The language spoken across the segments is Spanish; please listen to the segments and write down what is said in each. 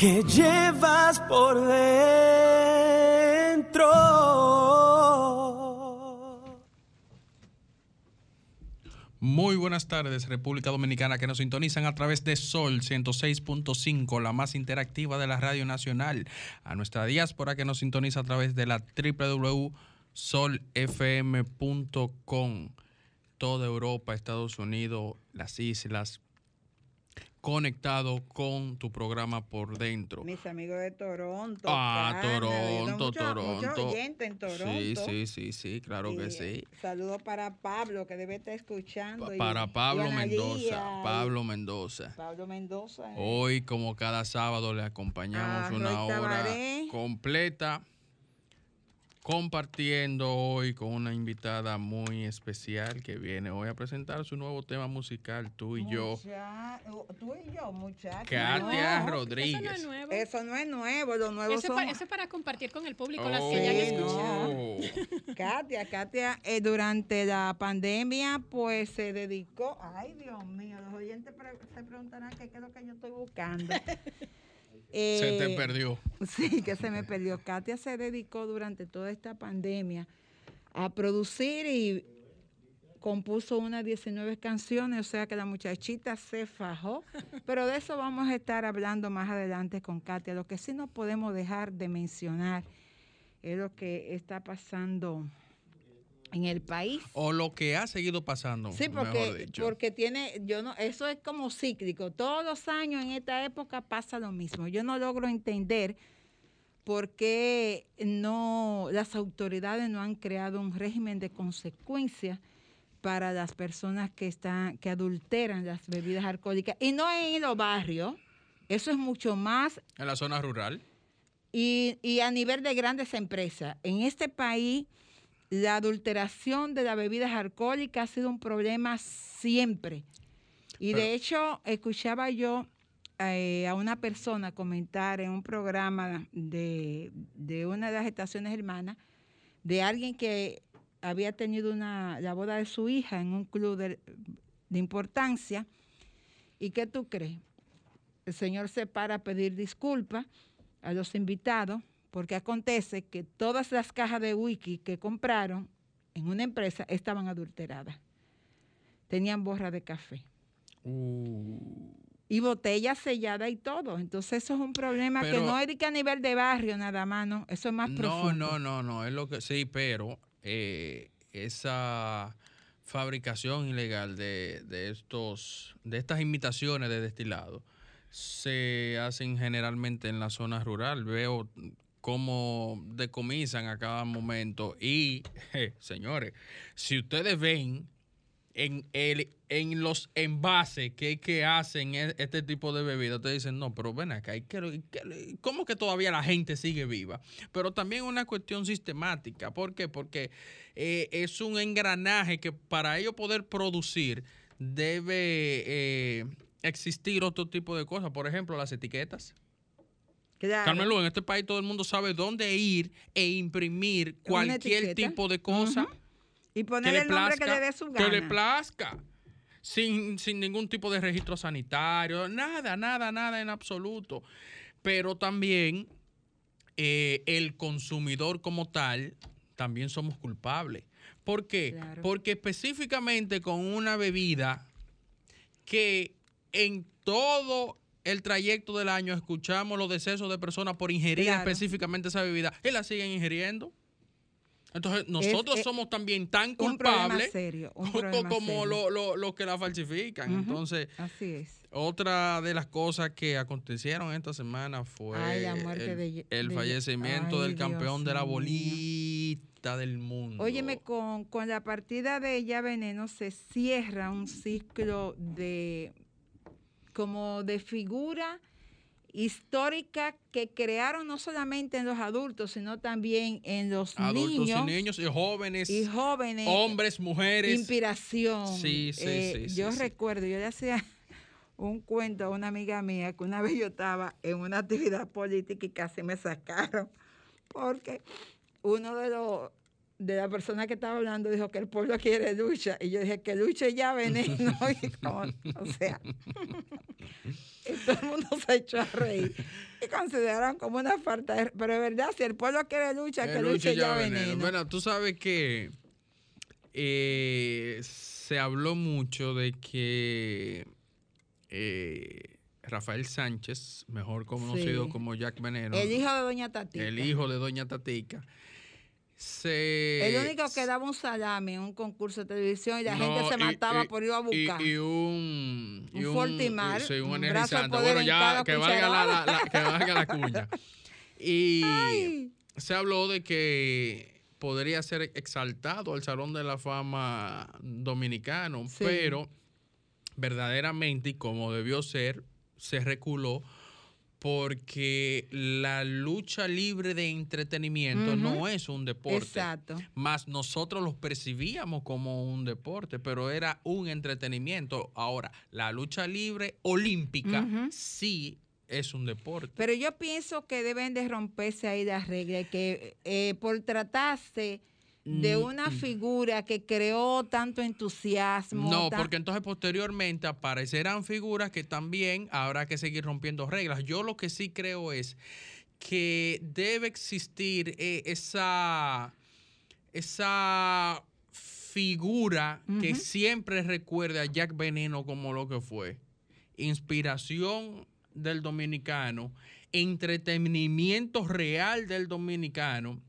que llevas por dentro. Muy buenas tardes, República Dominicana, que nos sintonizan a través de Sol 106.5, la más interactiva de la Radio Nacional. A nuestra diáspora que nos sintoniza a través de la www.solfm.com. Toda Europa, Estados Unidos, las islas, conectado con tu programa por dentro. Mis amigos de Toronto. Ah, Toronto, mucho- Toronto. oyentes en Toronto. Sí, sí, sí, sí, claro que sí. Saludos para Pablo, que debe estar escuchando. Para y Pablo Mendoza, Pablo Mendoza. Pablo Mendoza. eh. Hoy, como cada sábado, le acompañamos Ah, una hora completa, compartiendo hoy con una invitada muy especial que viene hoy a presentar su nuevo tema musical, tú y yo. Mucha- Tú y yo, muchachos. Katia No, Rodríguez. Eso no es nuevo. Eso no es nuevo, lo nuevo Eso es, son... para, eso es para compartir con el público las Oh, que ya han escuchado. no. Katia, Katia, eh, durante la pandemia, pues se dedicó. Ay, Dios mío, los oyentes pre- se preguntarán qué es lo que yo estoy buscando. Se te Eh, perdió. Sí, que se me perdió. Katia se dedicó durante toda esta pandemia a producir y compuso unas 19 canciones, o sea que la muchachita se fajó. Pero de eso vamos a estar hablando más adelante con Katia. Lo que sí no podemos dejar de mencionar es lo que está pasando en el país. O lo que ha seguido pasando, Sí, mejor porque, dicho. porque tiene, yo no, eso es como cíclico. Todos los años en esta época pasa lo mismo. Yo no logro entender por qué no, las autoridades no han creado un régimen de consecuencias para las personas que están, que adulteran las bebidas alcohólicas. Y no en los barrios. Eso es mucho más En la zona rural. y, y a nivel de grandes empresas. En este país, la adulteración de las bebidas alcohólicas ha sido un problema siempre. Y Pero- de hecho, escuchaba yo eh, a una persona comentar en un programa de, de una de las estaciones hermanas de alguien que había tenido una, la boda de su hija en un club de, de importancia. ¿Y qué tú crees? El señor se para a pedir disculpas a los invitados porque acontece que todas las cajas de wiki que compraron en una empresa estaban adulteradas. Tenían borra de café. Uh. Y botella sellada y todo. Entonces eso es un problema Pero- que no es de que a nivel de barrio nada más, no. Eso es más No, profundo. no, no, no, es lo que sí, pero eh, esa fabricación ilegal de, de estos, de estas imitaciones de destilado se hacen generalmente en la zona rural. Veo cómo decomisan a cada momento y, señores, si ustedes ven en, el, en los envases que, que hacen e- este tipo de bebidas, ustedes dicen, no, pero ven acá, ¿y qué- qué- ¿cómo que todavía la gente sigue viva? Pero también una cuestión sistemática. ¿Por qué? Porque eh, es un engranaje que para ello poder producir debe eh, existir otro tipo de cosas. Por ejemplo, las etiquetas. Claro. Carmelo, en este país todo el mundo sabe dónde ir e imprimir cualquier tipo de cosa Y poner el nombre que le dé su que le gana. plazca. Sin, sin ningún tipo de registro sanitario, nada, nada, nada en absoluto. Pero también eh, el consumidor como tal, también somos culpables. ¿Por qué? Claro. Porque específicamente con una bebida que en todo el trayecto del año escuchamos los decesos de personas por ingerir Claro. específicamente esa bebida y la siguen ingiriendo. Entonces, nosotros es somos también tan culpables serio, como serio. lo- lo- los que la falsifican. Entonces, Así es. otra de las cosas que acontecieron esta semana fue Ay, el, de Ye- el de Ye- fallecimiento Ay, del campeón Dios de la mío. bolita del mundo. Óyeme, con, con la partida de ella Veneno se cierra un ciclo de como de figura histórica que crearon no solamente en los adultos, sino también en los Adultos niños y niños y jóvenes, y jóvenes. hombres, mujeres. Inspiración. Sí, sí, Eh, sí, Yo sí, sí. recuerdo, yo le hacía un cuento a una amiga mía que una vez yo estaba en una actividad política y casi me sacaron porque uno de los de la persona que estaba hablando dijo que el pueblo quiere lucha. Y yo dije que luche ya veneno y como, o sea y todo el mundo se echó a reír. Y consideraron como una falta de, pero es verdad si el pueblo quiere lucha que luche luche ya ya veneno, veneno. Bueno, tú sabes que eh, se habló mucho de que eh, Rafael Sánchez, mejor conocido Sí. como Jack Veneno, el hijo de doña Tatita el hijo de Doña Tatica, se... El único que daba un salami en un concurso de televisión y la gente se mataba y- por ir a buscar. Y, un, y Un Fortimar, sí, un un energizante. Bueno, en ya que valga la, la- cucharada. la- que valga la cuña. Y Ay. se habló de que podría ser exaltado al Salón de la Fama dominicano, Sí. pero verdaderamente, y como debió ser, se reculó porque la lucha libre de entretenimiento no es un deporte Exacto. más nosotros los percibíamos como un deporte, pero era un entretenimiento. Ahora, la lucha libre olímpica sí es un deporte. Pero yo pienso que deben de romperse ahí las reglas, que eh, por tratarse de Mm, una mm. figura que creó tanto entusiasmo. No, porque entonces posteriormente aparecerán figuras que también habrá que seguir rompiendo reglas. Yo lo que sí creo es que debe existir eh, esa, esa figura que siempre recuerde a Jack Veneno como lo que fue. Inspiración del dominicano, entretenimiento real del dominicano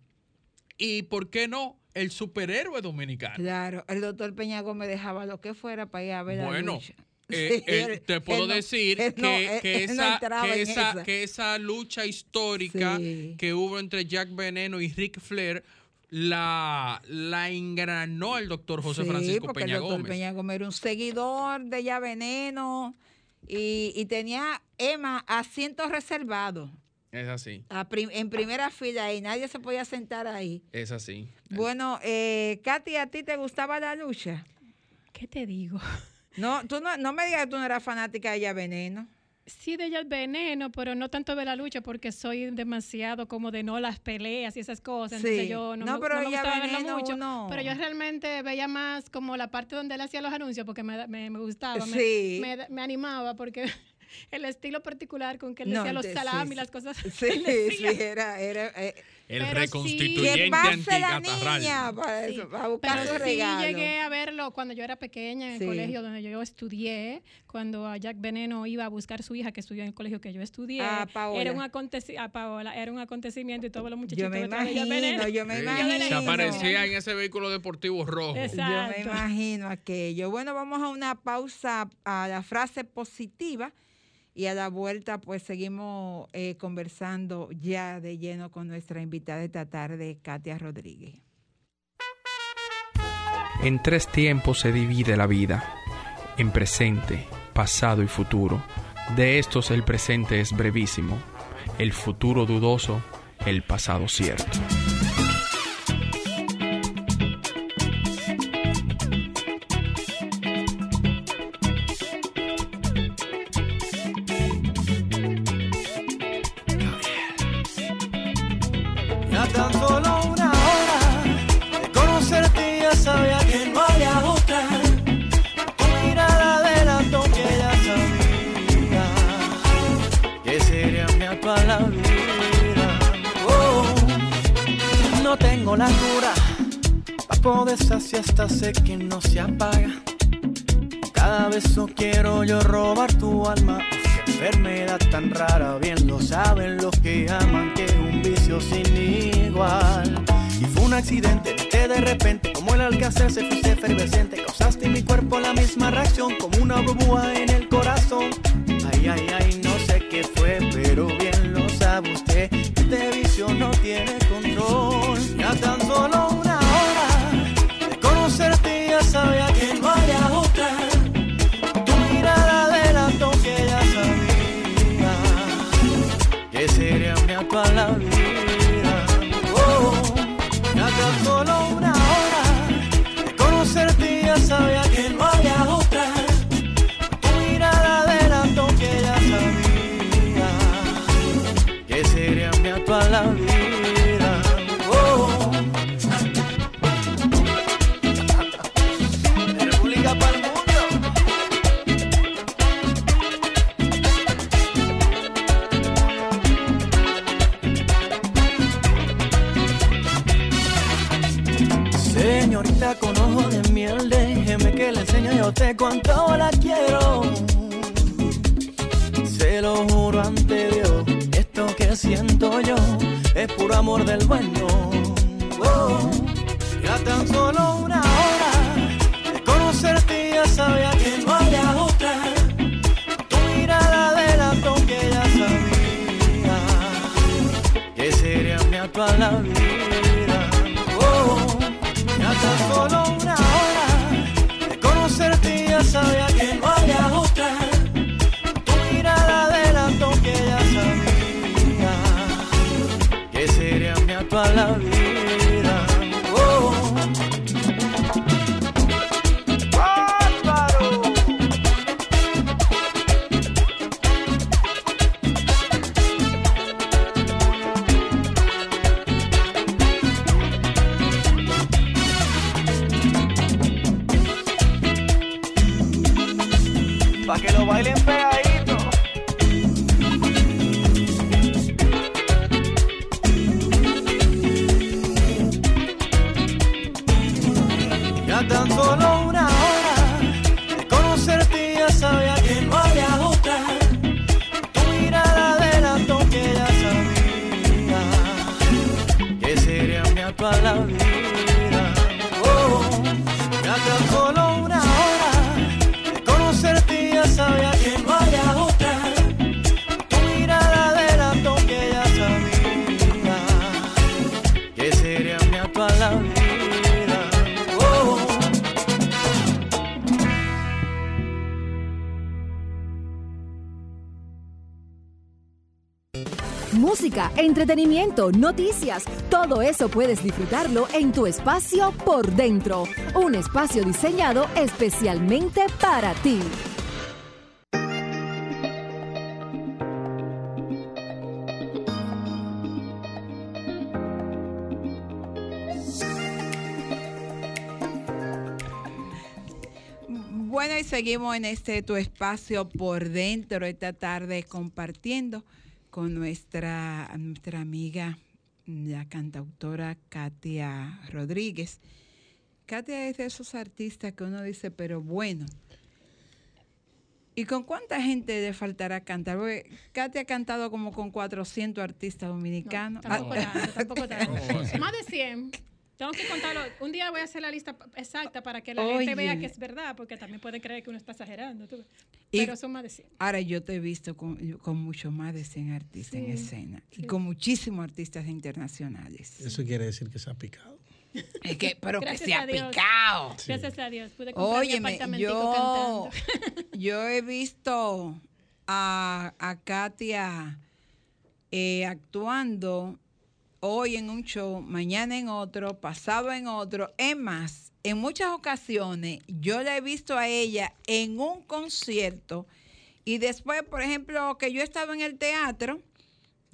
y, ¿por qué no? El superhéroe dominicano. Claro, el doctor Peña Gómez dejaba lo que fuera para ir a ver Bueno, la lucha. Eh, eh, te puedo no- decir que, no- él- que él no esa, entraba que, en esa, esa. que esa lucha histórica Sí. que hubo entre Jack Veneno y Rick Flair la, la engranó el doctor José Sí, Francisco porque Peña el doctor Gómez. Peña Gómez era un seguidor de Ya Veneno y, y tenía, Emma, asientos reservados Es así, a prim- en primera fila y nadie se podía sentar ahí. es así. Bueno, eh, Katy, ¿a ti te gustaba la lucha? ¿Qué te digo? No, tú no, no me digas que tú no eras fanática de Ya Veneno. Sí, de ella el veneno, pero no tanto de la lucha porque soy demasiado como de no las peleas y esas cosas. Sí. Entonces yo no, No, me, pero no me ella gustaba Veneno, mucho. uno- Pero yo realmente veía más como la parte donde él hacía los anuncios porque me, me, me gustaba, me- Sí. me, me animaba porque el estilo particular con que él No, decía los sí, salami sí, y las cosas. Sí, que él sí, era, era eh, El Pero sí- reconstituyente ¿Qué pasa la antigatarral. niña para, Sí, eso, para buscar Pero su sí regalo? llegué a verlo cuando yo era pequeña en el Sí. colegio donde yo estudié, cuando a Jack Veneno iba a buscar a su hija que estudió en el colegio que yo estudié. Ah, Paola. Era un, aconteci- a Paola, era un acontecimiento y todos los muchachitos Yo me imagino, Veneno. yo me imagino. Se aparecía en ese vehículo deportivo rojo. Exacto. Yo me imagino aquello. Bueno, vamos a una pausa a la frase positiva y a la vuelta pues seguimos eh, conversando ya de lleno con nuestra invitada esta tarde, Katia Rodríguez. En tres tiempos se divide la vida, en presente, pasado y futuro. De estos el presente es brevísimo, el futuro dudoso, el pasado cierto. Noticias, todo eso puedes disfrutarlo en tu espacio por dentro. Un espacio diseñado especialmente para ti. Bueno, y seguimos en este tu espacio por dentro esta tarde compartiendo con nuestra, nuestra amiga, la cantautora Katia Rodríguez. Katia es de esos artistas que uno dice, pero bueno. ¿Y con cuánta gente le faltará cantar? Porque Katia ha cantado como con 400 artistas dominicanos. Tampoco Ah, tanto, tampoco. Más de 100. Tengo que contarlo. Un día voy a hacer la lista exacta para que la Oye. gente vea que es verdad, porque también puede creer que uno está exagerando. tú. Y- Pero son más de 100. Ahora yo te he visto con, con mucho más de 100 artistas en Sí, escena y con muchísimos artistas internacionales. Eso quiere decir que se ha picado. Es que, pero que Gracias se ha a Dios. picado. Gracias a Dios. Pude comprar mi Óyeme, apartamentico yo, cantando. yo he visto a, a Katia eh, actuando hoy en un show, mañana en otro, pasado en otro. Es más, en muchas ocasiones yo la he visto a ella en un concierto y después, por ejemplo, que yo estaba en el teatro.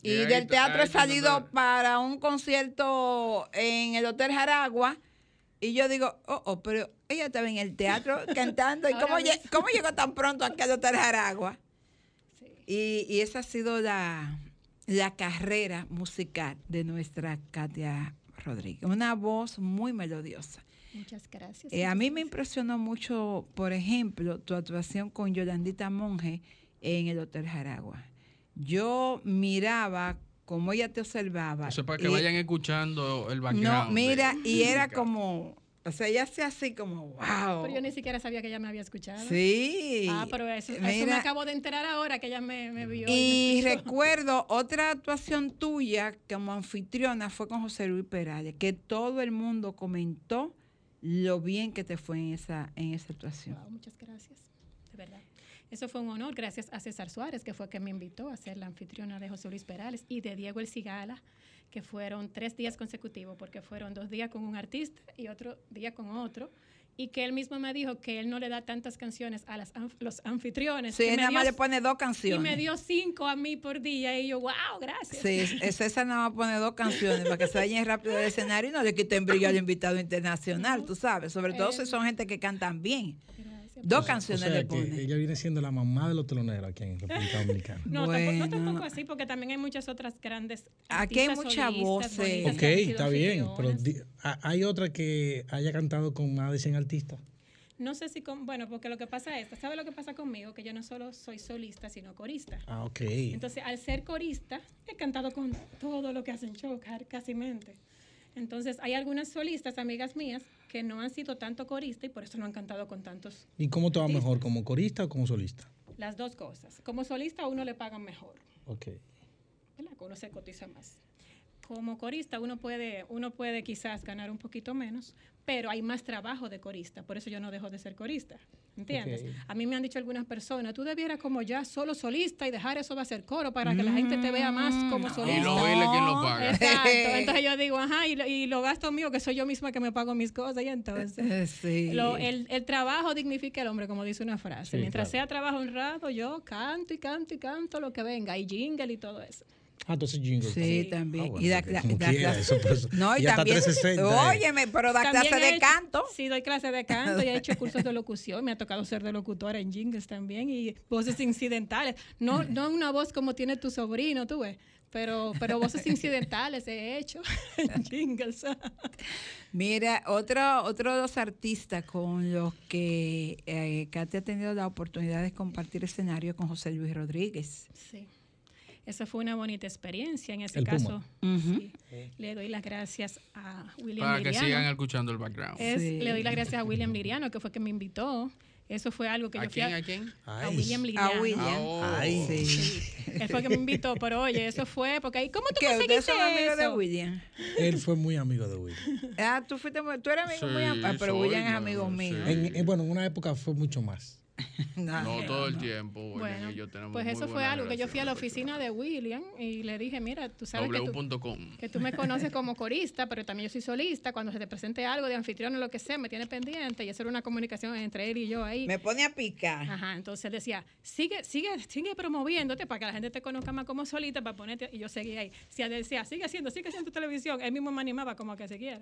Y Y ahí del teatro he salido para un concierto en el Hotel Jaragua. Y yo digo, oh, oh, pero ella estaba en el teatro cantando. ¿Y cómo, llegó tan pronto aquí al Hotel Jaragua? Sí. Y, y esa ha sido la, la carrera musical de nuestra Katia Rodríguez. Una voz muy melodiosa. Muchas gracias. Eh, a mí me impresionó mucho, por ejemplo, tu actuación con Yolandita Monge en el Hotel Jaragua. Yo miraba cómo ella te observaba. Eso es para que y- vayan escuchando el background. No, de- mira, y era como, o sea, ella hacía así como, wow. Pero yo ni siquiera sabía que ella me había escuchado. Sí. Ah, pero eso, eso Mira, me acabo de enterar ahora que ella me, me vio. Y me escuchó. recuerdo otra actuación tuya como anfitriona fue con José Luis Perales, que todo el mundo comentó lo bien que te fue en esa, en esa actuación. Wow, muchas gracias. De verdad. Eso fue un honor gracias a César Suárez, que fue quien me invitó a ser la anfitriona de José Luis Perales y de Diego El Cigala, que fueron tres días consecutivos, porque fueron dos días con un artista y otro día con otro. Y que él mismo me dijo que él no le da tantas canciones a las anf- los anfitriones. Sí, nada más le pone dos Y canciones. me dio cinco a mí por día. Y yo, wow, gracias. Sí, es- César nada más pone dos canciones para que se vayan rápido del escenario y no le quiten brillo al invitado internacional, tú sabes. Sobre todo si son gente que cantan bien. Dos O canciones sea le que pone. ella viene siendo la mamá de los teloneros aquí en República Dominicana. No, tampoco, Bueno. no tampoco así, porque también hay muchas otras grandes. Aquí hay artistas muchas solistas voces. bonitas ok, está bien, pero hay otra que haya cantado con más de 100 artistas. No sé si con. Bueno, porque lo que pasa es. ¿Sabe lo que pasa conmigo? Que yo no solo soy solista, sino corista. Ah, ok. Entonces, al ser corista, he cantado con todo lo que hacen show, ca- casi mente. Entonces, hay algunas solistas, amigas mías, que no han sido tanto corista y por eso no han cantado con tantos. ¿Y cómo te va mejor, como corista o como solista? Las dos cosas. Como solista, a uno le pagan mejor. Ok. ¿verdad? Uno se cotiza más. Como corista uno puede, uno puede quizás ganar un poquito menos, pero hay más trabajo de corista, por eso yo no dejo de ser corista. ¿Entiendes? A mí me han dicho algunas personas, tú debieras como ya solo solista y dejar eso va a ser coro para que la gente te vea más como solista. Y lo baile quien lo paga. Exacto. Entonces yo digo, ajá, y lo, y lo gasto mío, que soy yo misma que me pago mis cosas, y entonces. Sí. Lo- el, el trabajo dignifica al hombre, como dice una frase. Sí, Mientras claro. sea trabajo honrado, yo canto y canto y canto lo que venga, y jingle y todo eso. Ah, entonces jingle. Sí, también. Ah, y da, pues, no, y también, 360, óyeme, pero da clase he de hecho- canto. Sí, doy clase de canto y he hecho cursos de locución. Me ha tocado ser de locutora en jingles también y voces incidentales. No, no una voz como tiene tu sobrino, tú ves, pero, pero voces incidentales he hecho en jingles. Mira, otro, otro de los artistas con los que eh, Katy ha tenido la oportunidad de compartir escenario con José Luis Rodríguez. Sí. Esa fue una bonita experiencia. En ese El caso, sí, le doy las gracias a William Para que Liriano. sigan escuchando el background. Es- Sí. Le doy las gracias a William Liriano, que fue que me invitó. Eso fue algo que ¿A yo fui quién? a, ¿A quién? a. William Liriano. A William. Ah, oh. Ay. Sí. Él fue que me invitó, pero oye, eso fue porque ahí, ¿cómo tú ¿Qué? ¿Ustedes conseguiste son amigos de eso? William? Él fue muy amigo de Will. Ah, tú fuiste muy- tú eres amigo Sí, muy ah, pero soy, William es amigo sí. mío. En, en- bueno, en una época fue mucho más. No, todo el no. tiempo. William Bueno, y yo tenemos pues eso fue algo que yo fui a la oficina de William y le dije, mira, tú sabes que tú, que tú me conoces como corista, pero también yo soy solista. Cuando se te presente algo de anfitrión o lo que sea, me tiene pendiente y hacer una comunicación entre él y yo ahí. Me pone a picar. Ajá, entonces él decía, sigue, sigue, sigue promoviéndote para que la gente te conozca más como solita, para ponerte, y yo seguía ahí. Si él decía, sigue haciendo, sigue haciendo tu televisión, él mismo me animaba como a que siguiera.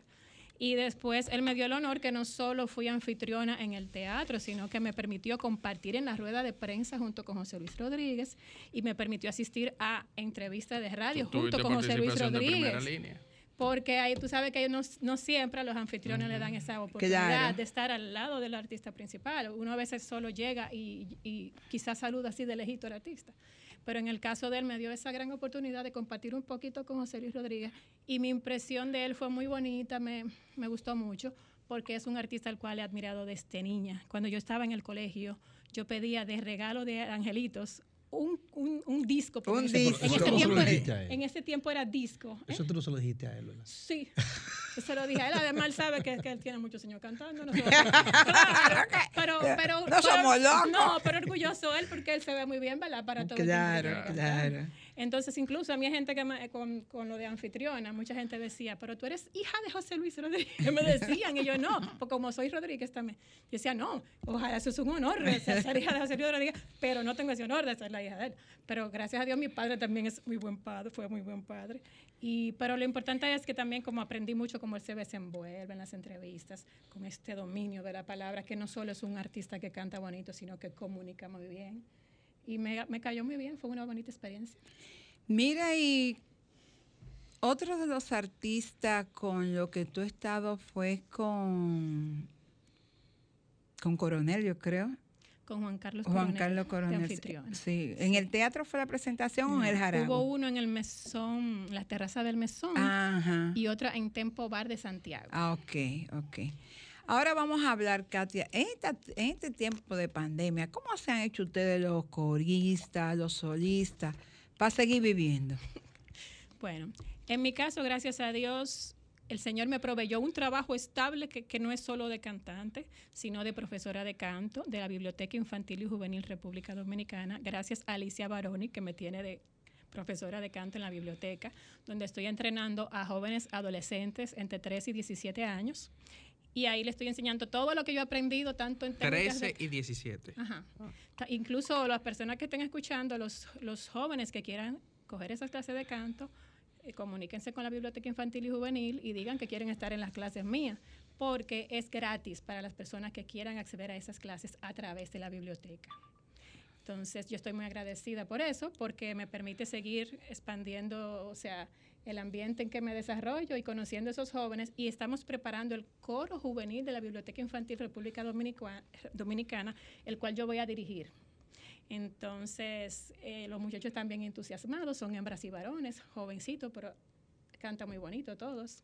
Y después él me dio el honor que no solo fui anfitriona en el teatro, sino que me permitió compartir en la rueda de prensa junto con José Luis Rodríguez y me permitió asistir a entrevistas de radio Tú junto con José Luis de Rodríguez. Porque ahí tú sabes que no, no siempre a los anfitriones le dan esa oportunidad de estar al lado del artista principal. Uno a veces solo llega y, y quizás saluda así de lejito al artista. Pero en el caso de él me dio esa gran oportunidad de compartir un poquito con José Luis Rodríguez y mi impresión de él fue muy bonita, me, me gustó mucho porque es un artista al cual he admirado desde niña. Cuando yo estaba en el colegio, yo pedía de regalo de angelitos un, un, un disco. Un disco. En lo tiempo, en tiempo era disco. ¿eh? Eso tú no se lo dijiste a él, ¿verdad? Sí, se lo dije a él. Además, sabe que, que él tiene muchos años cantando. No sé. Claro, pero, pero, No pero- somos locos. No, pero orgulloso él porque él se ve muy bien, ¿verdad? Para todo el Claro, cantando. claro. Entonces, incluso a mí hay gente que me- con, con lo de anfitriona, mucha gente decía, pero tú eres hija de José Luis Rodríguez. Me decían, y yo no, porque como soy Rodríguez también. Yo decía, no, ojalá eso es un honor de ser, ser hija de José Luis Rodríguez, pero no tengo ese honor de ser la hija de él. Pero gracias a Dios, mi padre también es muy buen padre, fue muy buen padre. Y, pero lo importante es que también como aprendí mucho cómo él se desenvuelve en las entrevistas, con este dominio de la palabra, que no solo es un artista que canta bonito, sino que comunica muy bien. Y me, me cayó muy bien, fue una bonita experiencia. Mira, y otro de los artistas con lo que tú has estado fue con, con Coronel, yo creo. Con Juan Carlos Juan Coronel, Carlos de Coronel. anfitrión. Sí. ¿En el teatro fue la presentación o en el Jarago? Hubo uno en el mesón, la terraza del mesón, Ajá. y otra en Tempo Bar de Santiago. Ah, ok, ok. Ahora vamos a hablar, Katia, en, esta- en este tiempo de pandemia, ¿cómo se han hecho ustedes los coristas, los solistas, para seguir viviendo? Bueno, en mi caso, gracias a Dios, el Señor me proveyó un trabajo estable que, que no es solo de cantante, sino de profesora de canto de la Biblioteca Infantil y Juvenil República Dominicana, gracias a Alicia Baroni, que me tiene de profesora de canto en la biblioteca, donde estoy entrenando a jóvenes adolescentes entre 13 y 17 años. Y ahí le estoy enseñando todo lo que yo he aprendido, tanto en técnicas de- 13 y 17. Ajá. Ta- Incluso las personas que estén escuchando, los, los jóvenes que quieran coger esas clases de canto, comuníquense con la Biblioteca Infantil y Juvenil y digan que quieren estar en las clases mías, porque es gratis para las personas que quieran acceder a esas clases a través de la biblioteca. Entonces, yo estoy muy agradecida por eso, porque me permite seguir expandiendo, o sea, el ambiente en que me desarrollo y conociendo a esos jóvenes. Y estamos preparando el coro juvenil de la Biblioteca Infantil República Dominicana, el cual yo voy a dirigir. Entonces, eh, los muchachos están bien entusiasmados, son hembras y varones, jovencitos, pero cantan muy bonito todos.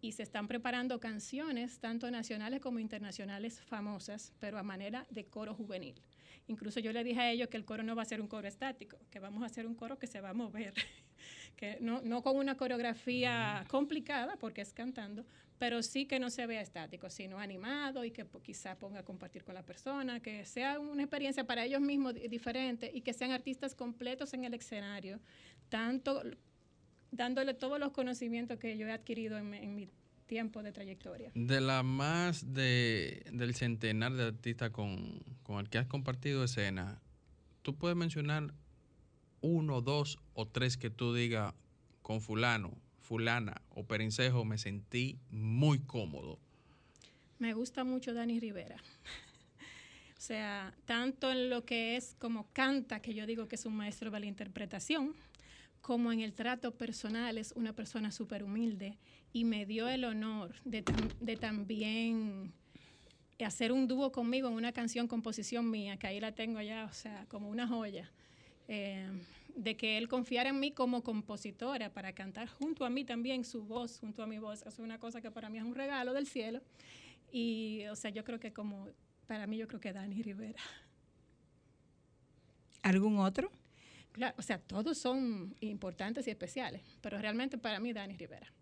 Y se están preparando canciones, tanto nacionales como internacionales, famosas, pero a manera de coro juvenil. Incluso yo le dije a ellos que el coro no va a ser un coro estático, que vamos a hacer un coro que se va a mover, que no, no con una coreografía complicada, porque es cantando, pero sí que no se vea estático, sino animado y que quizá ponga a compartir con la persona, que sea una experiencia para ellos mismos di- diferente y que sean artistas completos en el escenario, tanto dándole todos los conocimientos que yo he adquirido en, mi- en mi tiempo de trayectoria. De la más de, del centenar de artistas con, con el que has compartido escena, ¿tú puedes mencionar uno, dos o tres que tú digas con fulano, fulana o perencejo me sentí muy cómodo? Me gusta mucho Dani Rivera. O sea, tanto en lo que es como canta, que yo digo que es un maestro de la interpretación, como en el trato personal es una persona súper humilde y me dio el honor de, tam- de también hacer un dúo conmigo en una canción composición mía, que ahí la tengo ya, o sea, como una joya. Eh, de que él confiara en mí como compositora para cantar junto a mí también su voz, junto a mi voz. Eso es una cosa que para mí es un regalo del cielo. Y, o sea, yo creo que como, para mí yo creo que Dani Rivera. ¿Algún otro? Claro, o sea, todos son importantes y especiales, pero realmente para mí Dani Rivera.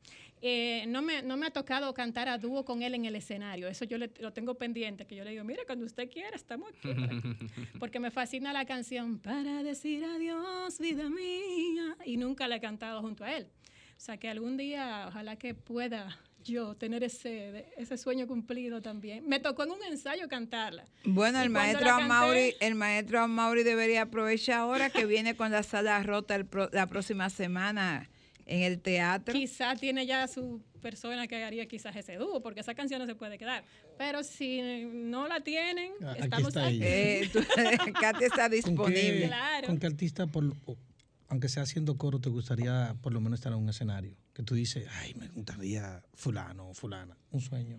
Eh, no, me, no me ha tocado cantar a dúo con él en el escenario, eso yo le- lo tengo pendiente, que yo le digo, mira, cuando usted quiera, estamos aquí". Porque me fascina la canción, para decir adiós, vida mía, y nunca la he cantado junto a él. O sea, que algún día, ojalá que pueda yo tener ese, ese sueño cumplido también. Me tocó en un ensayo cantarla. Bueno, Y el maestro canté- Amauri, el maestro Amauri debería aprovechar ahora que viene con la sala rota el pro- la próxima semana en el teatro. Quizá tiene ya su persona que haría quizás ese dúo, porque esa canción no se puede quedar. Pero si no la tienen, Ah, aquí estamos está aquí. ella. Eh, tú- Katy está ¿Con qué, disponible. Claro. con qué artista, por, aunque sea haciendo coro, te gustaría por lo menos estar en un escenario? Que tú dices, ay, me gustaría fulano o fulana. Un sueño.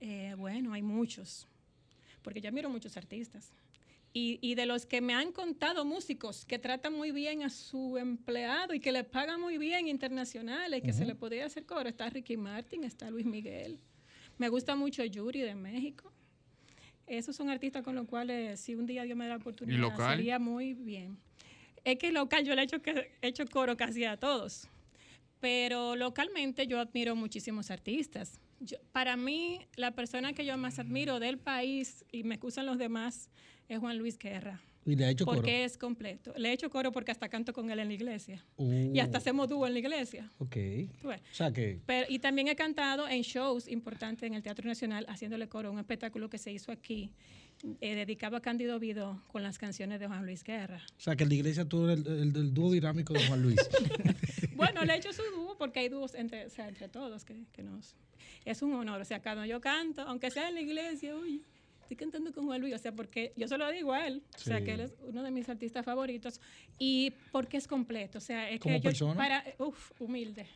Eh, bueno, hay muchos, porque yo admiro muchos artistas. Y, y de los que me han contado músicos que tratan muy bien a su empleado y que le pagan muy bien internacionales, que se le podría hacer coro, está Ricky Martin, está Luis Miguel. Me gusta mucho Yuri de México. Esos son artistas con los cuales, si un día Dios me da la oportunidad, sería muy bien. Es que local yo le he hecho, que- he hecho coro casi a todos. Pero localmente yo admiro muchísimos artistas. Yo- para mí, la persona que yo más admiro del país, y me excusan los demás, es Juan Luis Guerra. Y le ha hecho coro. Porque es completo. Le he hecho coro porque hasta canto con él en la iglesia. Uh, Y hasta hacemos dúo en la iglesia. Ok. O sea que Pero, y también he cantado en shows importantes en el Teatro Nacional, haciéndole coro a un espectáculo que se hizo aquí, eh, dedicado a Cándido Vido con las canciones de Juan Luis Guerra. O sea, que en la iglesia eres el, el dúo dinámico de Juan Luis. Bueno, le he hecho su dúo porque hay dúos entre, o sea, entre todos que, que nos... Es un honor, o sea, cuando yo canto, aunque sea en la iglesia, oye, estoy cantando con Juan Luis, o sea, porque yo se lo digo a él, o sea, que él es uno de mis artistas favoritos y porque es completo, o sea, es ¿Como que yo, persona? para, uf, humilde.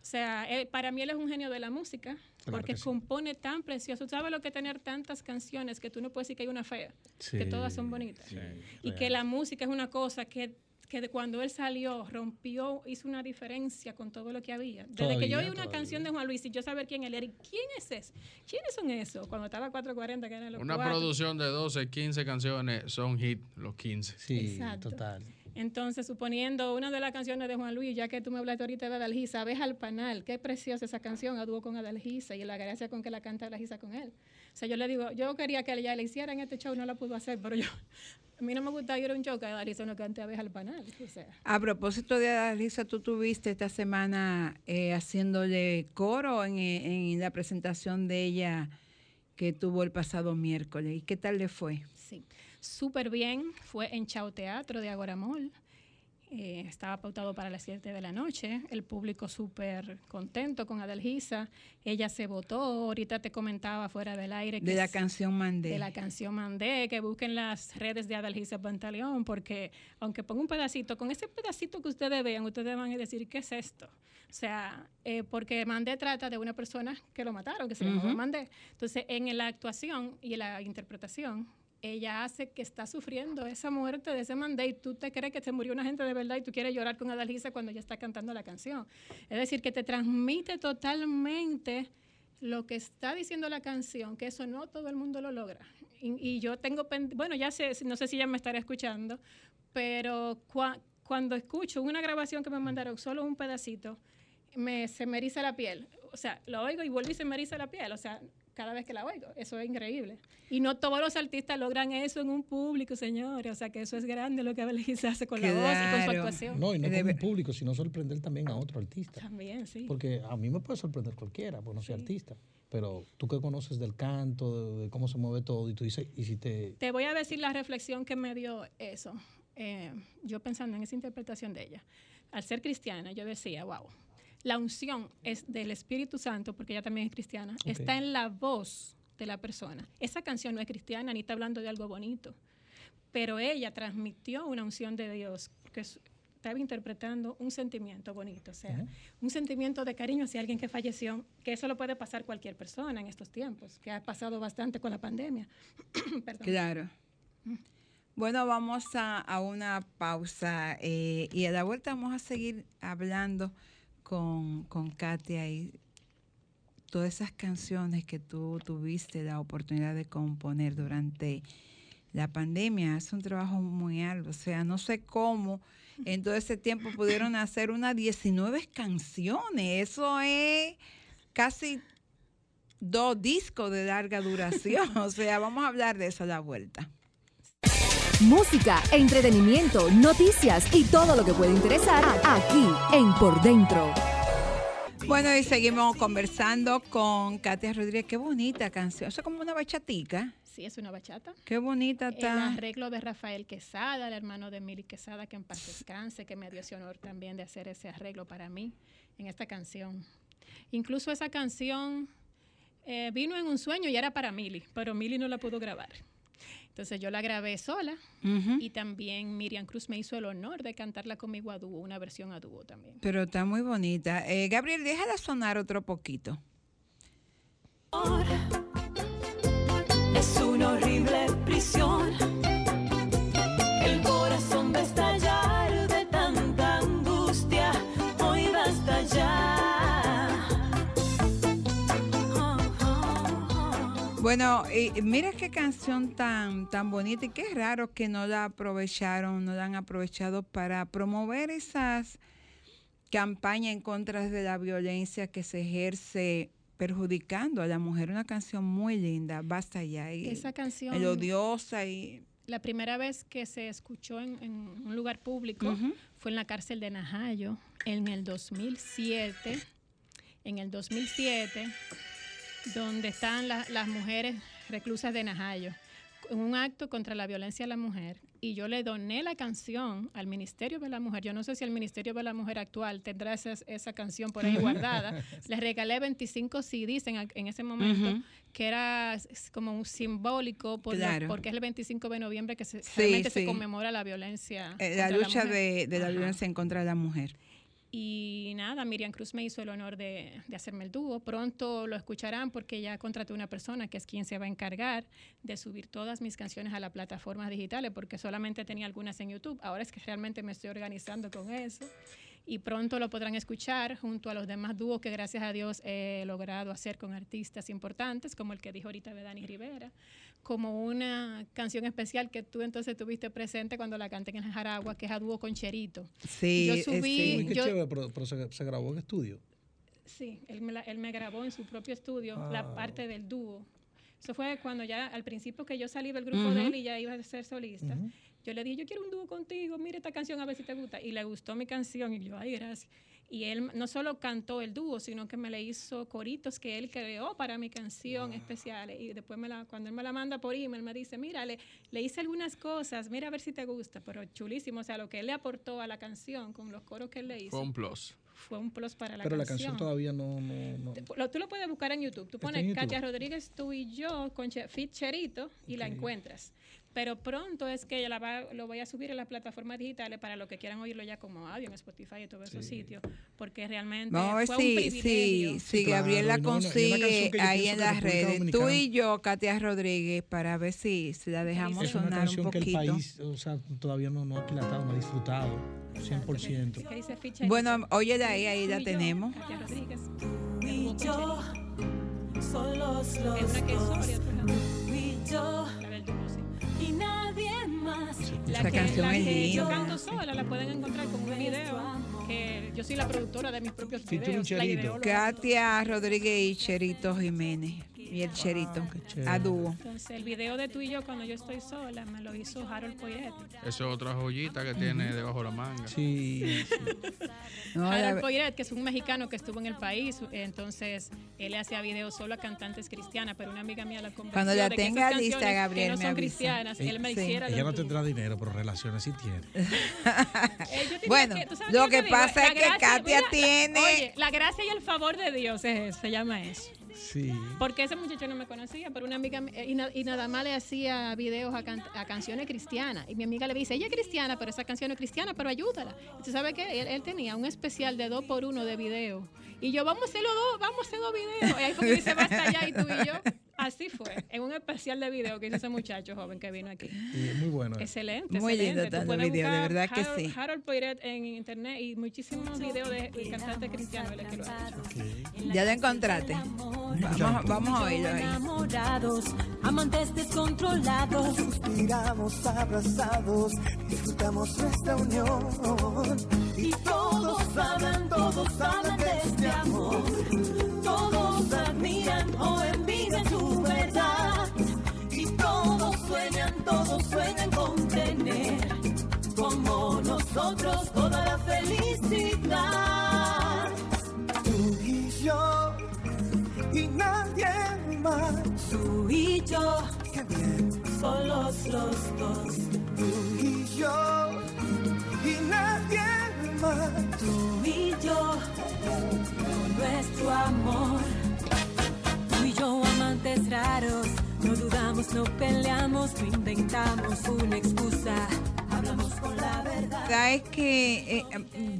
O sea, él- para mí él es un genio de la música, Claro porque sí. compone tan precioso. ¿Sabes lo que es tener tantas canciones que tú no puedes decir que hay una fea? que todas son bonitas. sí, y real. que la música es una cosa que, que de cuando él salió, rompió, hizo una diferencia con todo lo que había. Desde que yo oí una todavía. canción de Juan Luis y yo saber quién él era, y quién es ese, quiénes son esos, cuando estaba 440, que eran los Una cuatro. producción de 12, 15 canciones son hit los 15. Sí, Exacto. total. Entonces, suponiendo una de las canciones de Juan Luis, ya que tú me hablaste ahorita de Adalgisa, ves al panal, qué preciosa esa canción, a dúo con Adalgisa y la gracia con que la canta Adalgisa con él. O sea, yo le digo, yo quería que ella le hiciera en este show, no la pudo hacer, pero yo, a mí no me gusta ir a un show que Adalgisa no cante a veces al panal. O sea, A propósito de Adalisa, tú tuviste esta semana eh, haciéndole coro en, en la presentación de ella que tuvo el pasado miércoles. ¿Y qué tal le fue? Sí, súper bien. Fue en Chao Teatro de Agoramol. Eh, estaba pautado para las 7 de la noche. El público súper contento con Adelgisa. Ella se votó. Ahorita te comentaba fuera del aire. que De la es- canción Mandé. de la canción Mandé, que busquen las redes de Adalgisa Pantaleón, porque aunque ponga un pedacito, con ese pedacito que ustedes vean, ustedes van a decir, ¿qué es esto? O sea, eh, porque Mandé trata de una persona que lo mataron, que se llamaba Ujú. Mandé. Entonces, en la actuación y la interpretación, ella hace que está sufriendo esa muerte de ese Mandé y tú te crees que se murió una gente de verdad y tú quieres llorar con Adalgisa cuando ella está cantando la canción. Es decir, que te transmite totalmente lo que está diciendo la canción, que eso no todo el mundo lo logra. Y, yo tengo, bueno, ya sé, no sé si ella me estará escuchando, pero cua- cuando escucho una grabación que me mandaron, solo un pedacito, me, se me eriza la piel. O sea, lo oigo y vuelvo y se me eriza la piel. O sea, cada vez que la oigo. Eso es increíble. Y no todos los artistas logran eso en un público, señores. O sea, que eso es grande lo que Abelgis hace con la voz y con su actuación. No, y no como un público, sino sorprender también a otro artista. También, sí. Porque a mí me puede sorprender cualquiera, pues no soy artista. Pero tú que conoces del canto, de, de cómo se mueve todo, y tú dices, y si te... Te voy a decir la reflexión que me dio eso. Eh, yo pensando en esa interpretación de ella. Al ser cristiana, yo decía, wow, la unción es del Espíritu Santo, porque ella también es cristiana, está en la voz de la persona. Esa canción no es cristiana ni está hablando de algo bonito, pero ella transmitió una unción de Dios, que es- estaba interpretando un sentimiento bonito, o sea, un sentimiento de cariño hacia alguien que falleció, que eso lo puede pasar cualquier persona en estos tiempos, que ha pasado bastante con la pandemia. Perdón. Claro. Bueno, vamos a, a una pausa eh, y a la vuelta vamos a seguir hablando con, con Katia y todas esas canciones que tú tuviste la oportunidad de componer durante la pandemia. Es un trabajo muy alto, o sea, no sé cómo en todo ese tiempo pudieron hacer unas 19 canciones. Eso es casi dos discos de larga duración. O sea, vamos a hablar de eso a la vuelta. Música, entretenimiento, noticias y todo lo que puede interesar aquí en Por Dentro. Bueno, y seguimos conversando con Katia Rodríguez. Qué bonita canción. Eso es como una bachatica. Sí, es una bachata. Qué bonita El está. arreglo de Rafael Quesada, el hermano de Mili Quesada, que en paz descanse, que me dio ese honor también de hacer ese arreglo para mí en esta canción. Incluso esa canción eh, vino en un sueño y era para Mili, pero Mili no la pudo grabar. Entonces yo la grabé sola y también Miriam Cruz me hizo el honor de cantarla conmigo a dúo, una versión a dúo también. Pero está muy bonita. Eh, Gabriel, déjala sonar otro poquito. Es una horrible prisión. Bueno, y mira qué canción tan, tan bonita y qué raro que no la aprovecharon, no la han aprovechado para promover esas campañas en contra de la violencia que se ejerce perjudicando a la mujer. Una canción muy linda, basta ya. Y Esa canción, melodiosa y... la primera vez que se escuchó en, en un lugar público fue en la cárcel de Najayo en el 2007. En el 2007, donde están la- las mujeres reclusas de Najayo, en un acto contra la violencia a la mujer. Y yo le doné la canción al Ministerio de la Mujer. Yo no sé si el Ministerio de la Mujer actual tendrá esa, esa canción por ahí guardada. Les regalé 25 CDs en, en ese momento, que era como un simbólico, por Claro. porque es el 25 de noviembre que se, Sí, realmente sí. se conmemora la violencia. Eh, la lucha de, de la Ajá. violencia en contra de la mujer. Y nada, Miriam Cruz me hizo el honor de, de hacerme el dúo. Pronto lo escucharán porque ya contraté una persona que es quien se va a encargar de subir todas mis canciones a las plataformas digitales porque solamente tenía algunas en YouTube. Ahora es que realmente me estoy organizando con eso. y pronto lo podrán escuchar junto a los demás dúos que gracias a Dios he logrado hacer con artistas importantes, como el que dijo ahorita de Dani Rivera, como una canción especial que tú entonces tuviste presente cuando la canté en el Jaragua, que es a dúo con Cherito. Sí, Yo eh, subí- sí. Uy, qué yo- chévere, pero, pero se, se grabó en estudio. Sí, él me, la- él me grabó en su propio estudio Ah. la parte del dúo. Eso fue cuando ya al principio que yo salí del grupo de él y ya iba a ser solista. Yo le dije, yo quiero un dúo contigo, mira esta canción a ver si te gusta. Y le gustó mi canción y yo, ay, gracias. Y él no solo cantó el dúo, sino que me le hizo coritos que él creó para mi canción especiales. Y después me la, cuando él me la manda por email, me dice, mira, le, le hice algunas cosas, mira a ver si te gusta. Pero chulísimo, o sea, lo que él le aportó a la canción con los coros que él le hizo Fue un plus. fue un plus para la pero la canción. canción todavía no... no, no- Te- Lo, tú lo puedes buscar en YouTube. Tú pones en YouTube. Katia Rodríguez, tú y yo, con Fit Cherito, y la encuentras. Pero pronto es que la va- lo voy a subir en las plataformas digitales para los que quieran oírlo ya como audio en Spotify y todos esos sitios. Porque realmente Vamos a ver fue un si, privilegio. Sí, si Gabriel la claro, no, no, una consigue yo ahí en las redes. Tú Dominicana- y yo, Katia Rodríguez, para ver si, si la dejamos es una sonar un canción que el poquito. país, o sea, todavía no, no ha aquilatado, no ha disfrutado. 100%. Que dice Fit Cherito. Bueno, oye de ahí, ahí Tú la tenemos. Katia Rodríguez. y yo, Es los una Tú y yo, y nadie más. La Esa que, canción la es que yo canto sola la pueden encontrar con un video que yo soy la productora de mis propios videos. Ideóloga. Katia Rodríguez y Cherito Jiménez. Y el Cherito, a dúo. Entonces, el video de tú y yo cuando yo estoy sola me lo hizo Harold Poyet. Esa es otra joyita que tiene debajo de la manga. Sí, sí. No, la- Harold Poyet, que es un mexicano que estuvo en el país, entonces él le hacía videos solo a cantantes cristianas, pero una amiga mía la convenció Cuando la de que tenga canciones lista, Gabriel, que no me son avisa. cristianas, él me Sí. hiciera Ella no tendrá dinero, pero relaciones sí tiene. Eh, Bueno, digo ¿tú sabes lo que pasa es que Katia tiene- Oye, la gracia y el favor de Dios es eso, se llama eso. Porque ese muchacho no me conocía, pero una amiga y, na- y nada más le hacía videos a, can- a canciones cristianas. Y mi amiga le dice, ella es cristiana, pero esa canción es cristiana, pero ayúdala. Y tú sabes que él, él tenía un especial de dos por uno de videos. Y yo, vamos a hacer los dos, vamos a hacer dos videos. Y ahí fue que dice, basta ya, y tú y yo. Así fue, en un especial de video que hizo ese muchacho joven que vino aquí. Y es muy bueno. Excelente. Muy lindo excelente. Tú tanto puedes video, de buscar verdad que Harold- sí. Harold Poiret en internet y muchísimos videos de, de cantantes cristianos que lo ha hecho. Ok. ya lo encontraste. Vamos, vamos a oírlo ahí. Enamorados, amantes descontrolados. Suspiramos abrazados, disfrutamos nuestra unión. Y todos hablan, todos hablan de este amor. Todos admiran o todos sueñan con tener como nosotros toda la felicidad. Tú y yo, y nadie más. Tú y yo, Qué bien. solos los dos. Tú y yo, y nadie más. Tú y yo, con nuestro amor. Dudamos, no peleamos, no inventamos una excusa. Hablamos con la verdad. Sabes que eh,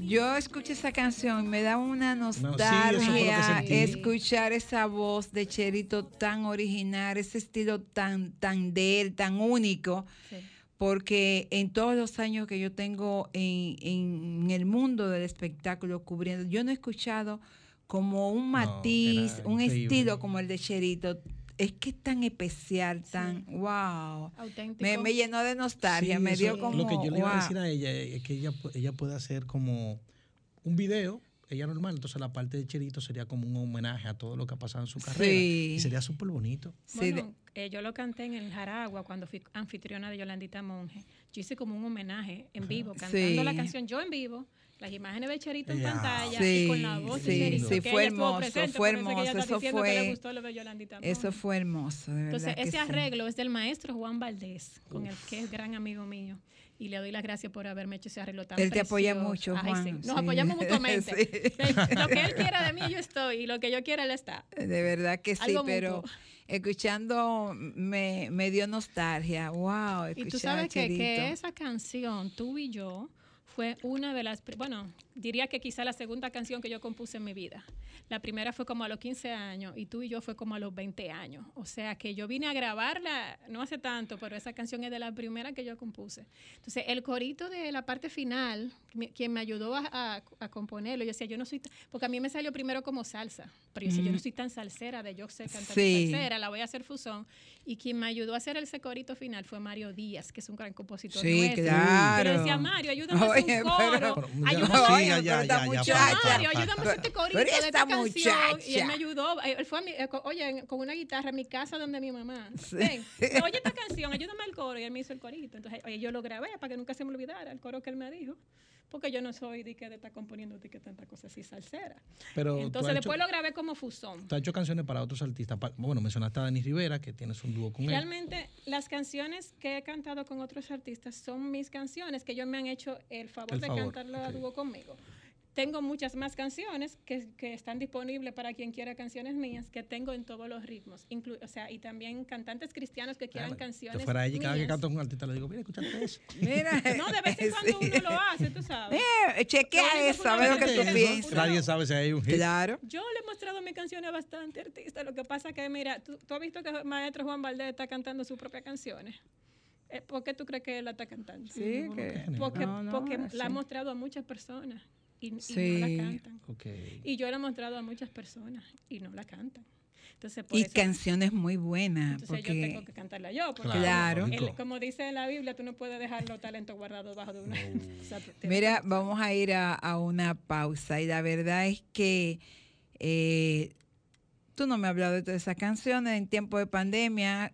yo escucho esa canción y me da una nostalgia escuchar esa voz de Cherito tan original, ese estilo tan, tan de él, tan único. Porque en todos los años que yo tengo en, en el mundo del espectáculo cubriendo, yo no he escuchado como un matiz, un increíble. estilo como el de Cherito. Es que es tan especial, tan wow. Auténtico. Me, me llenó de nostalgia, Sí, me eso- dio como Lo que yo le iba a decir a ella es que ella, ella puede hacer como un video, ella normal, entonces la parte de Cherito sería como un homenaje a todo lo que ha pasado en su carrera. Sí. Y sería súper bonito. Bueno, eh, yo lo canté en el Jaragua cuando fui anfitriona de Yolandita Monge. Yo hice como un homenaje en vivo, cantando Sí. la canción yo en vivo, las imágenes de Cherito en pantalla Sí, y con la voz sí, de Cherito. sí, que fue hermoso, presente, fue hermoso, eso diciendo que le fue- gustó lo de Yolandita Eso fue hermoso, de verdad. Entonces, ese sí. arreglo es del maestro Juan Valdés, con el que es gran amigo mío. Y le doy las gracias por haberme hecho ese arreglo tan Él te apoya precioso. mucho, Ay, Juan, sí. Nos sí. apoyamos mutuamente. Sí. Lo que él quiera de mí, yo estoy. Y lo que yo quiera, él está. De verdad que sí, Algo pero mutuo. escuchando me, me dio nostalgia. Wow, Y tú sabes que, que esa canción, tú y yo, fue una de las, bueno, diría que quizá la segunda canción que yo compuse en mi vida. La primera fue como a los 15 años y tú y yo fue como a los 20 años. O sea que yo vine a grabarla no hace tanto, pero esa canción es de la primera que yo compuse. Entonces, el corito de la parte final, quien me ayudó a, a- a componerlo, yo decía, yo no soy, porque a mí me salió primero como salsa, pero yo decía, yo no soy tan salsera de yo ser cantante Sí. salsera, la voy a hacer fusón. Y quien me ayudó a hacer ese corito final fue Mario Díaz, que es un gran compositor Sí, nuestro. claro. Yo decía, Mario, ayúdame a hacer un coro. Ayúdame sí, ya, esta muchacha. ayúdame a este corito Pero de esta canción. Y él me ayudó. Él fue a mi, eh, oye, con una guitarra en mi casa donde mi mamá. Sí. Ven, oye esta canción, ayúdame al coro. Y él me hizo el corito. Entonces, oye, yo lo grabé para que nunca se me olvidara el coro que él me dijo. Porque yo no soy de que de estar componiendo de que tanta cosa así salsera. Pero Entonces después hecho- lo grabé como fusón. Tú has hecho canciones para otros artistas. Bueno, mencionaste a Dani Rivera, que tienes un dúo con él. Realmente las canciones que he cantado con otros artistas son mis canciones que ellos me han hecho el favor El de favor, cantarlo a ok. dúo conmigo. Tengo muchas más canciones que, que están disponibles para quien quiera canciones mías que tengo en todos los ritmos. Inclu- o sea, y también cantantes cristianos que quieran Ah, canciones Que fuera ella, y cada vez que con un artista le digo, mira, escúchate eso. Mira. No, de vez en cuando Sí. uno lo hace, tú sabes. Eh, chequea eso, que a ver lo que tú es- piensas. Nadie sabe si hay un hit. Claro. Yo le he mostrado mis canciones a bastante artistas. Lo que pasa que, mira, tú, tú has visto que el maestro Juan Valdés está cantando sus propias canciones. Eh, ¿Por qué tú crees que él la está cantando? Sí, que. Porque, No, no, porque la ha mostrado a muchas personas y, no la cantan. Y yo la he mostrado a muchas personas y no la cantan. Entonces, por Y eso, canciones muy buenas. entonces yo tengo Porque que cantarla yo. Porque Claro. como dice en la Biblia, tú no puedes dejar los talentos guardados bajo de una. o sea, Mira, que- vamos a ir a, a una pausa y la verdad es que eh, tú no me has hablado de todas esas canciones en tiempo de pandemia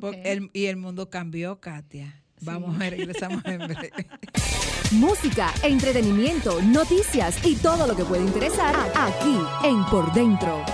por- Ok. el- y el mundo cambió, Katia. Vamos a regresamos en breve. Música, entretenimiento, noticias y todo lo que puede interesar aquí en Por Dentro.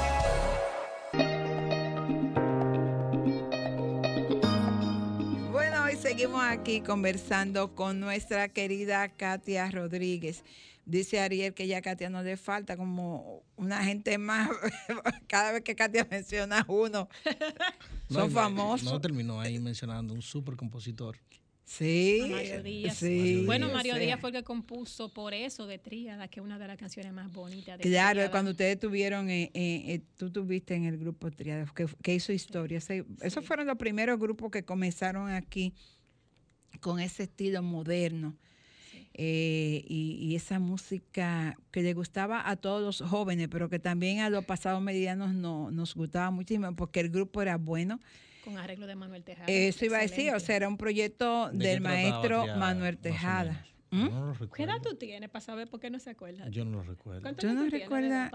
Bueno, hoy seguimos aquí conversando con nuestra querida Katia Rodríguez. Dice Ariel que ya a Katia no le falta como una gente más. Cada vez que Katia menciona uno, No, son famosos. No terminó ahí mencionando un super compositor. Sí. A Mario Díaz. sí, bueno, o Mario sea, Díaz fue el que compuso por eso de Tríada, que es una de las canciones más bonitas de Claro, Tríada. cuando ustedes tuvieron, eh, eh, eh, tú tuviste en el grupo Triada, que, que hizo historia. Ese- Esos fueron los primeros grupos que comenzaron aquí con ese estilo moderno. eh, y, y esa música que le gustaba a todos los jóvenes, pero que también a los pasados medianos no, nos gustaba muchísimo porque el grupo era bueno. Con arreglo de Manuel Tejada. Eso iba a decir, o Excelente. sea, era un proyecto ¿De del maestro Triada, Manuel Tejada. ¿Mm? Yo no lo ¿Qué recuerdo. edad tú tienes para saber por qué no se acuerda? Yo no lo recuerdo. ¿Cuántos ¿Tú años no si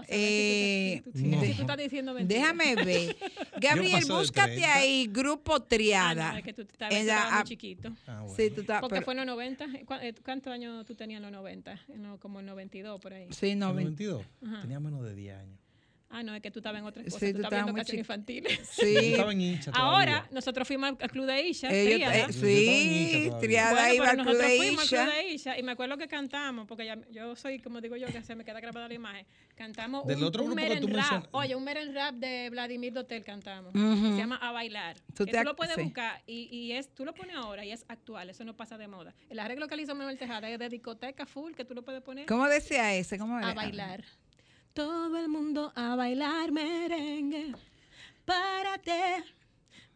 Eh, tú- si tú- no. si tú estás diciendo mentiras. Déjame ver. Gabriel, búscate 30. ahí Grupo Ah, Triada. no, es que tú estabas, muy app- chiquito. Ah, bueno. Sí, tú estás. Porque pero- fue en los 90. ¿cu- eh, ¿Cuántos años tú tenías en los 90? En los- como en 92, por ahí. Sí, ¿En no, el ven- 92? Ajá. Tenía menos de 10 años. Ah, no, es que tú estabas en otras Sí, cosas. tú tú estabas viendo canciones infantiles. Yo Sí. estaba en. Ahora, nosotros fuimos al, Club de Isha. Ellos- eh, Isha sí. Triada Bueno, iba al Club nosotros de fuimos al Club Isha. de Isha y me acuerdo que cantamos, porque ya, yo soy, como digo yo, que se me queda grabada la imagen. Cantamos Del un, otro un grupo que meren tú rap. mencionas- Oye, un meren rap de Vladimir Dotel cantamos. Que Se llama A Bailar. Tú que te tú lo puedes sí. buscar y, y es, tú lo pones ahora y es actual, eso no pasa de moda. El arreglo que le hizo Manuel Tejada es de discoteca full, que tú lo puedes poner ¿Cómo decía ese? ¿Cómo era? a bailar. Todo el mundo a bailar merengue. Párate,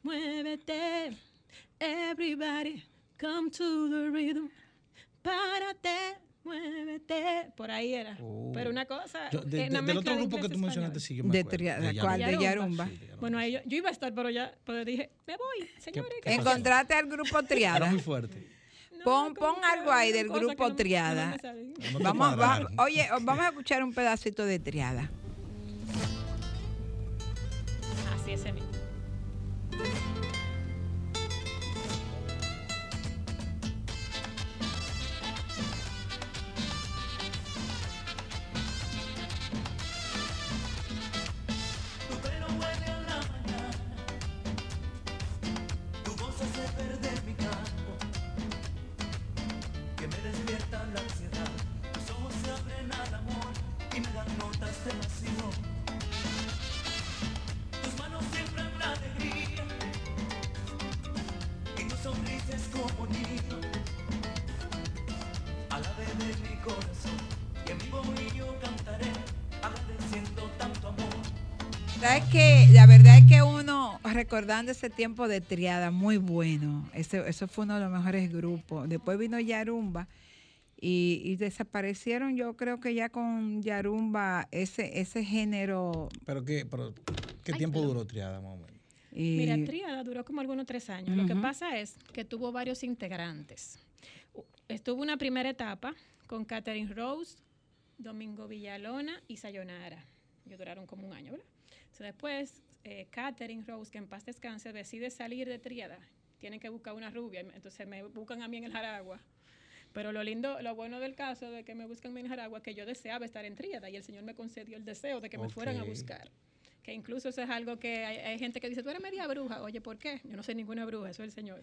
muévete. Everybody, come to the rhythm. Párate, muévete. Por ahí era. Oh. Pero una cosa. Yo- de- eh, de- una del otro de grupo que tú mencionaste, sí, yo me De acuerdo. Triada, De ¿cuál? De Yarumba. Sí, de. Bueno, ahí yo, yo iba a estar, pero ya pero dije, me voy, señores. qué ¿qué pasó? Encontraste al Grupo Era Triada. muy fuerte. Pon, pon algo ahí del Grupo Triada. Vamos, vamos, oye, vamos a escuchar un pedacito de Triada. Así ese recordando ese tiempo de triada, muy bueno. Ese, eso fue uno de los mejores grupos. Después vino Yarumba y, y desaparecieron, yo creo que ya con Yarumba, ese, ese género. Pero qué, pero, ¿qué Ay, tiempo duró Triada más o menos? y- Mira, Tríada duró como algunos tres años. Lo que pasa es que tuvo varios integrantes. Estuvo una primera etapa con Catherine Rose, Domingo Villalona y Sayonara. Ellos duraron como un año, ¿verdad? Entonces, después, eh, Catherine Rose, que en paz descanse, decide salir de Tríada. Tienen que buscar una rubia, entonces me buscan a mí en el Jaragua. Pero lo lindo, lo bueno del caso de que me buscan en Jaragua es que yo deseaba estar en Tríada y el Señor me concedió el deseo de que me fueran a buscar. Que incluso eso es algo que hay, hay gente que dice, tú eres media bruja. Oye, ¿por qué? Yo no soy ninguna bruja, eso es el Señor.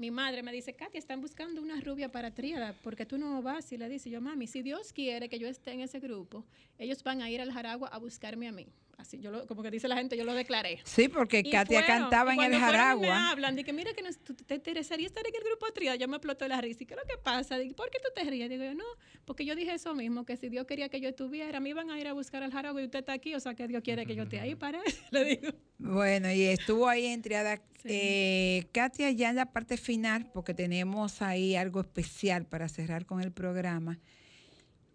Mi madre me dice, Katia, están buscando una rubia para tríada, porque tú no vas? Y le dice, yo, mami, si Dios quiere que yo esté en ese grupo, ellos van a ir al Jaragua a buscarme a mí. Así, yo lo- como que dice la gente, yo lo declaré. Sí, porque Y Katia fueron, cantaba y en el Jaragua. Me hablan, de que mira que tú- te interesaría estar en el grupo tríada. Yo me explotó la risa. ¿Y qué es lo que pasa? Digo, ¿Por qué tú te ríes? Digo yo, no, porque yo dije eso mismo, que si Dios quería que yo estuviera, me iban a ir a buscar al Jaragua y usted está aquí, o sea que Dios quiere que yo esté ahí, para Le digo. Bueno, y estuvo ahí en Triada. Sí. Eh, Katia, ya en la parte final, porque tenemos ahí algo especial para cerrar con el programa.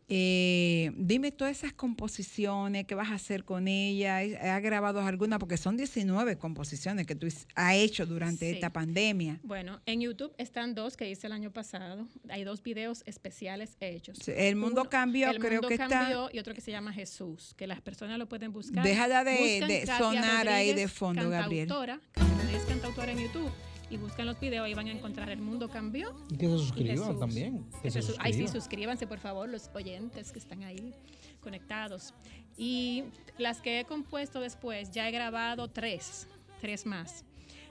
Eh, dime todas esas composiciones, qué vas a hacer con ellas. ¿Has grabado alguna? Porque son 19 composiciones que tú has hecho durante Sí. esta pandemia. Bueno, en YouTube están dos que hice el año pasado. Hay dos videos especiales hechos. Sí, El mundo Uno, cambió, El creo Mundo que está. cambió, y otro que se llama Jesús, que las personas lo pueden buscar. Déjala de- sonar ahí de fondo, Gabriel. cantautora, Rodríguez, cantautora en YouTube y buscan los videos y van a encontrar El Mundo cambió. Y que se suscriban también. Que se se su- Ay, sí, suscriban. suscríbanse por favor, los oyentes que están ahí conectados. Y las que he compuesto después, ya he grabado tres, tres más.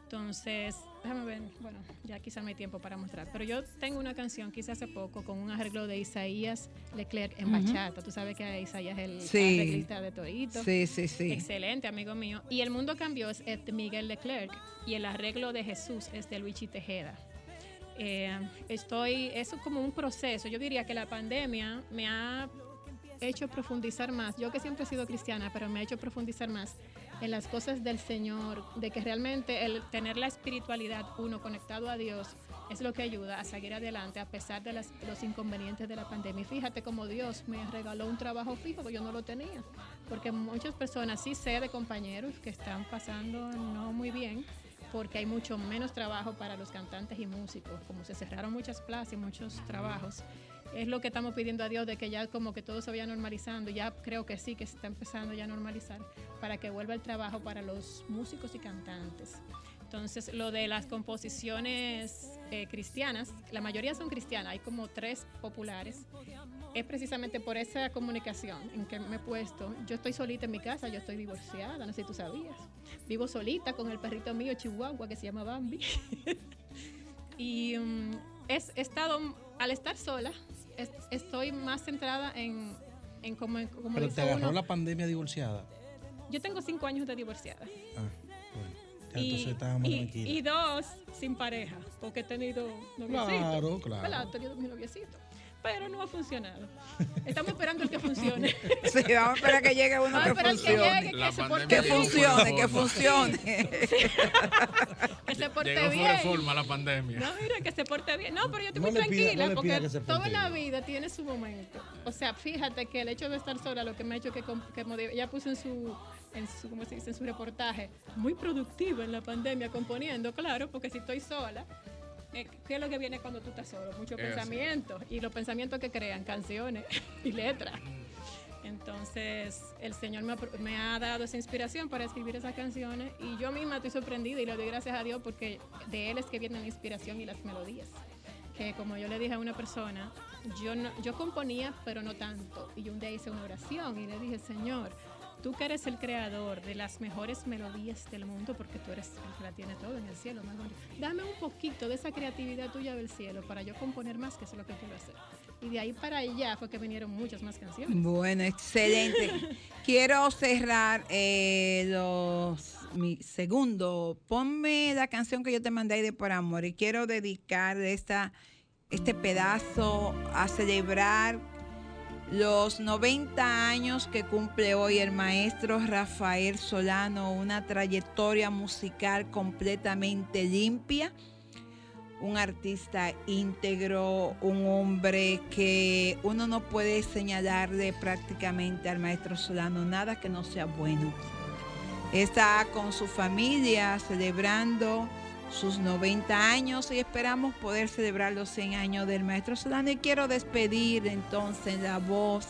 Entonces, déjame ver, bueno, ya quizá no hay tiempo para mostrar, pero yo tengo una canción que hice hace poco con un arreglo de Isaías Leclerc en bachata. Tú sabes que Isaías es el Sí. arreglista de Torito. Sí, sí, sí. Excelente, amigo mío. Y El Mundo Cambió es de Miguel Leclerc y el arreglo de Jesús es de Luigi Tejeda. Eh, estoy, eso es como un proceso. Yo diría que la pandemia me ha hecho profundizar más. Yo que siempre he sido cristiana, pero me ha hecho profundizar más en las cosas del Señor, de que realmente el tener la espiritualidad, uno conectado a Dios, es lo que ayuda a seguir adelante a pesar de las- los inconvenientes de la pandemia. Fíjate como Dios me regaló un trabajo fijo que yo no lo tenía, porque muchas personas sí sé de compañeros que están pasando no muy bien porque hay mucho menos trabajo para los cantantes y músicos, como se cerraron muchas plazas y muchos trabajos. Es lo que estamos pidiendo a Dios de que ya como que todo se vaya normalizando, ya creo que sí, que se está empezando ya a normalizar, para que vuelva el trabajo para los músicos y cantantes. Entonces, lo de las composiciones eh, cristianas, la mayoría son cristianas, hay como tres populares, es precisamente por esa comunicación en que me he puesto. Yo estoy solita en mi casa, yo estoy divorciada, no sé si tú sabías. Vivo solita con el perrito mío Chihuahua que se llama Bambi. y mm, es, he estado, al estar sola, es- estoy más centrada en, en como, como Pero te agarró uno. la pandemia divorciada. Yo tengo cinco años de divorciada. Ah, bueno. Ya Y, entonces estábamos y- tranquilos. y dos sin pareja, porque he tenido noviecitos. Claro, claro. He tenido mis noviecitos. Pero no ha funcionado. Estamos esperando el que funcione. Sí, vamos a esperar que llegue uno Vamos a que esperar que funcione. llegue, que se porte Que funcione, que funcione. Que se porte Llegó bien. reforma la pandemia. No, mira, que se porte bien. No, pero yo estoy No muy pida- tranquila no porque toda la vida tiene su momento. O sea, fíjate que el hecho de estar sola lo que me ha hecho que, que ella puso en su, en su, ¿cómo se dice? En su reportaje, muy productiva en la pandemia componiendo, claro, porque si estoy sola, ¿qué es lo que viene cuando tú estás solo? Muchos Es así. pensamientos y los pensamientos que crean canciones y letras. Entonces, el Señor me ha, pro- me ha dado esa inspiración para escribir esas canciones y yo misma estoy sorprendida y le doy gracias a Dios porque de Él es que viene la inspiración y las melodías. Que como yo le dije a una persona, yo, no, yo componía, pero no tanto. Y yo un día hice una oración y le dije, Señor, tú que eres el creador de las mejores melodías del mundo, porque tú eres el que la tiene todo en el cielo, más bonito. Dame un poquito de esa creatividad tuya del cielo para yo componer más, que eso es lo que quiero hacer. Y de ahí para allá fue que vinieron muchas más canciones. Bueno, excelente. Quiero cerrar eh, los, mi segundo. Ponme la canción que yo te mandé de Por Amor y quiero dedicar esta, este pedazo a celebrar Los 90 años que cumple hoy el maestro Rafael Solano, una trayectoria musical completamente limpia, un artista íntegro, un hombre que uno no puede señalarle prácticamente al maestro Solano nada que no sea bueno. Está con su familia celebrando sus 90 años y esperamos poder celebrar los 100 años del maestro Solano. Y quiero despedir entonces la voz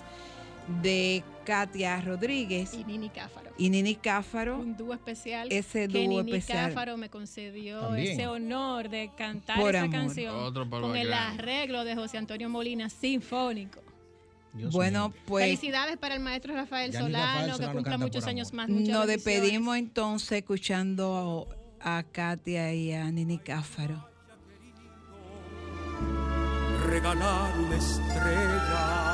de Katia Rodríguez Y Nini Cáfaro. y Nini Cáfaro. Un dúo especial. Ese que dúo Nini especial. Cáfaro me concedió También. ese honor de cantar Por esa amor. canción Otro con el grande. arreglo de José Antonio Molina Sinfónico. Dios Bueno, mío. pues Felicidades para el maestro Rafael Solano, Rafael que cumpla muchos años más. muchas nos despedimos entonces escuchando a Katia y a Nini Cáfaro. regalar una estrella